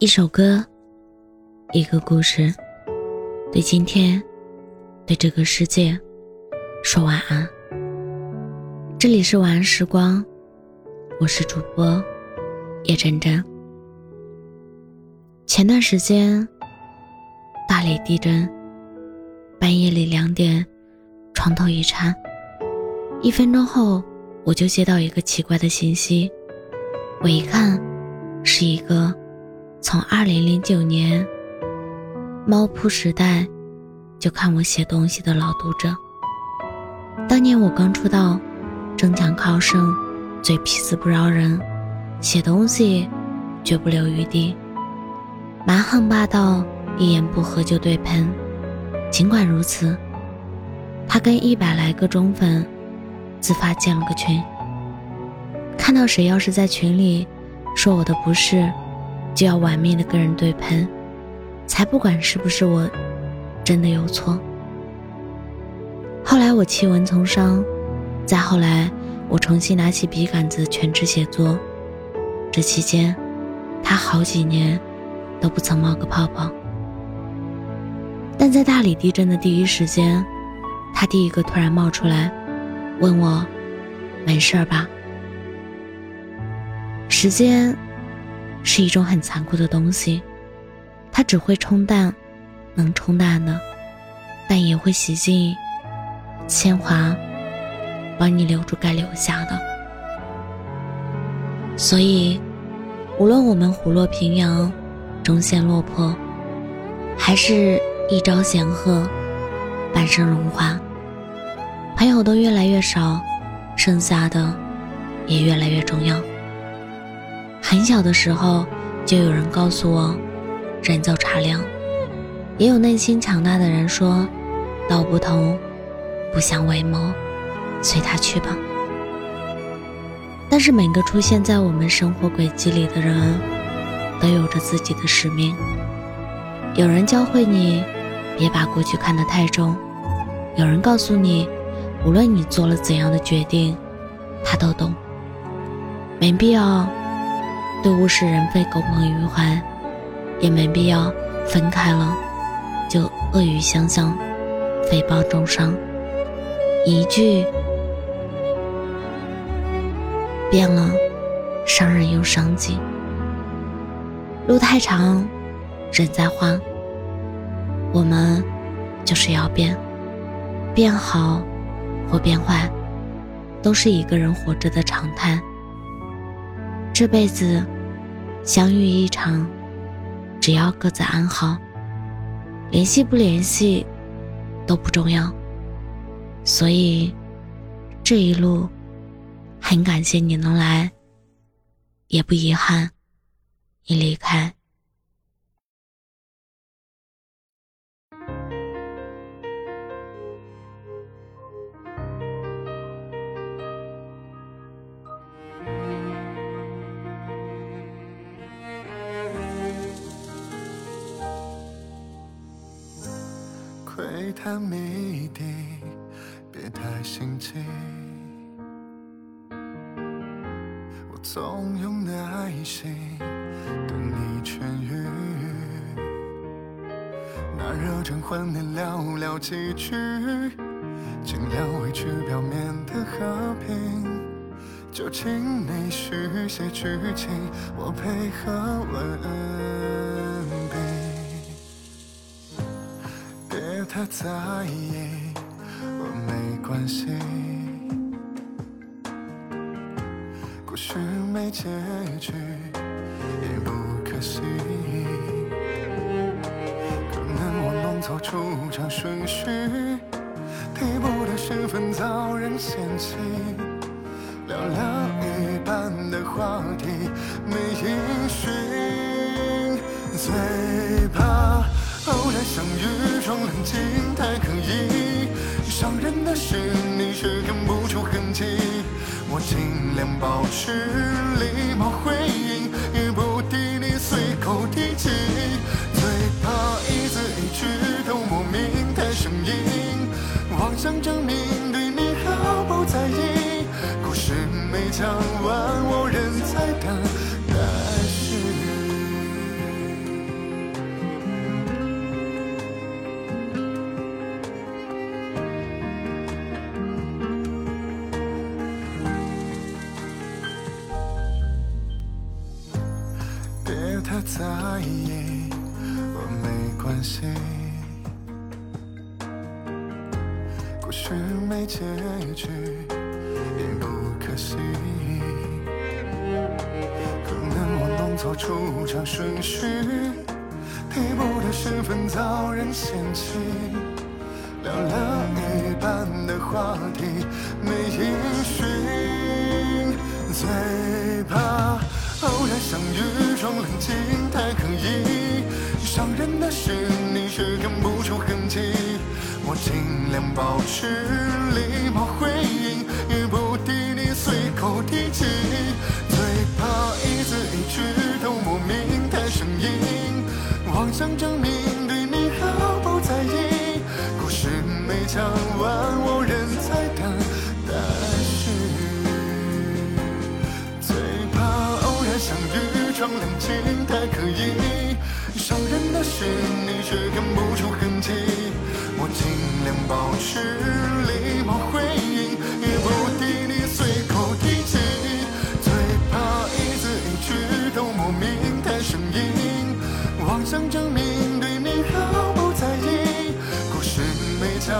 一首歌，一个故事，对今天，对这个世界，说晚安。这里是晚安时光，我是主播叶真真。前段时间，大理地震，半夜里两点，床头一颤，一分钟后，我就接到一个奇怪的信息，我一看，是一个。从二零零九年猫扑时代就看我写东西的老读者，当年我刚出道，争强好胜，嘴皮子不饶人，写东西绝不留余地，蛮横霸道，一言不合就对喷。尽管如此，他跟一百来个忠粉自发建了个群，看到谁要是在群里说我的不是。就要玩命的跟人对喷，才不管是不是我真的有错。后来我弃文从商，再后来我重新拿起笔杆子全职写作，这期间他好几年都不曾冒个泡泡。但在大理地震的第一时间，他第一个突然冒出来，问我没事吧？时间。是一种很残酷的东西，它只会冲淡能冲淡的，但也会洗净铅华，帮你留住该留下的。所以，无论我们虎落平阳，终陷落魄，还是一朝显赫，半生荣华，朋友都越来越少，剩下的也越来越重要。很小的时候，就有人告诉我，人走茶凉。也有内心强大的人说，道不同，不相为谋，随他去吧。但是每个出现在我们生活轨迹里的人，都有着自己的使命。有人教会你，别把过去看得太重；有人告诉你，无论你做了怎样的决定，他都懂，没必要。对物是人非耿耿于怀，也没必要分开了就恶语相向，诽谤重伤。一句变了，伤人又伤己。路太长，人在换，我们就是要变，变好或变坏，都是一个人活着的常态。这辈子相遇一场，只要各自安好，联系不联系都不重要。所以这一路很感谢你能来，也不遗憾你离开。窥探谜底，别太心急。我总用耐心等你痊愈。那热忱换你寥寥几句，尽量维持表面的和平。就请你续写剧情，我配合文。他在意，我没关系。故事没结局，也不可惜。可能我弄错出场顺序，替补的身份遭人嫌弃。聊聊一半的话题，没音讯，最怕。后来相遇装冷静太刻意，伤人的是你却看不出痕迹。我尽量保持礼貌回应，也不替你随口提起。最怕一字一句都莫名太生硬，妄想证明对你毫不在意。故事没讲完，我仍我没关系。故事没结局，也不可惜。可能我弄错出场顺序，替补的身份遭人嫌弃。聊了一半的话题没音讯，最怕偶然相遇冷静太刻意，伤人的是你却看不出痕迹。我尽量保持礼貌回应，也不敌你随口提起，情太刻意伤人的事你却看不出痕迹我尽量保持礼貌回应也不敌你随口提起最怕一字一句都莫名太生硬妄想证明对你毫不在意。故事没讲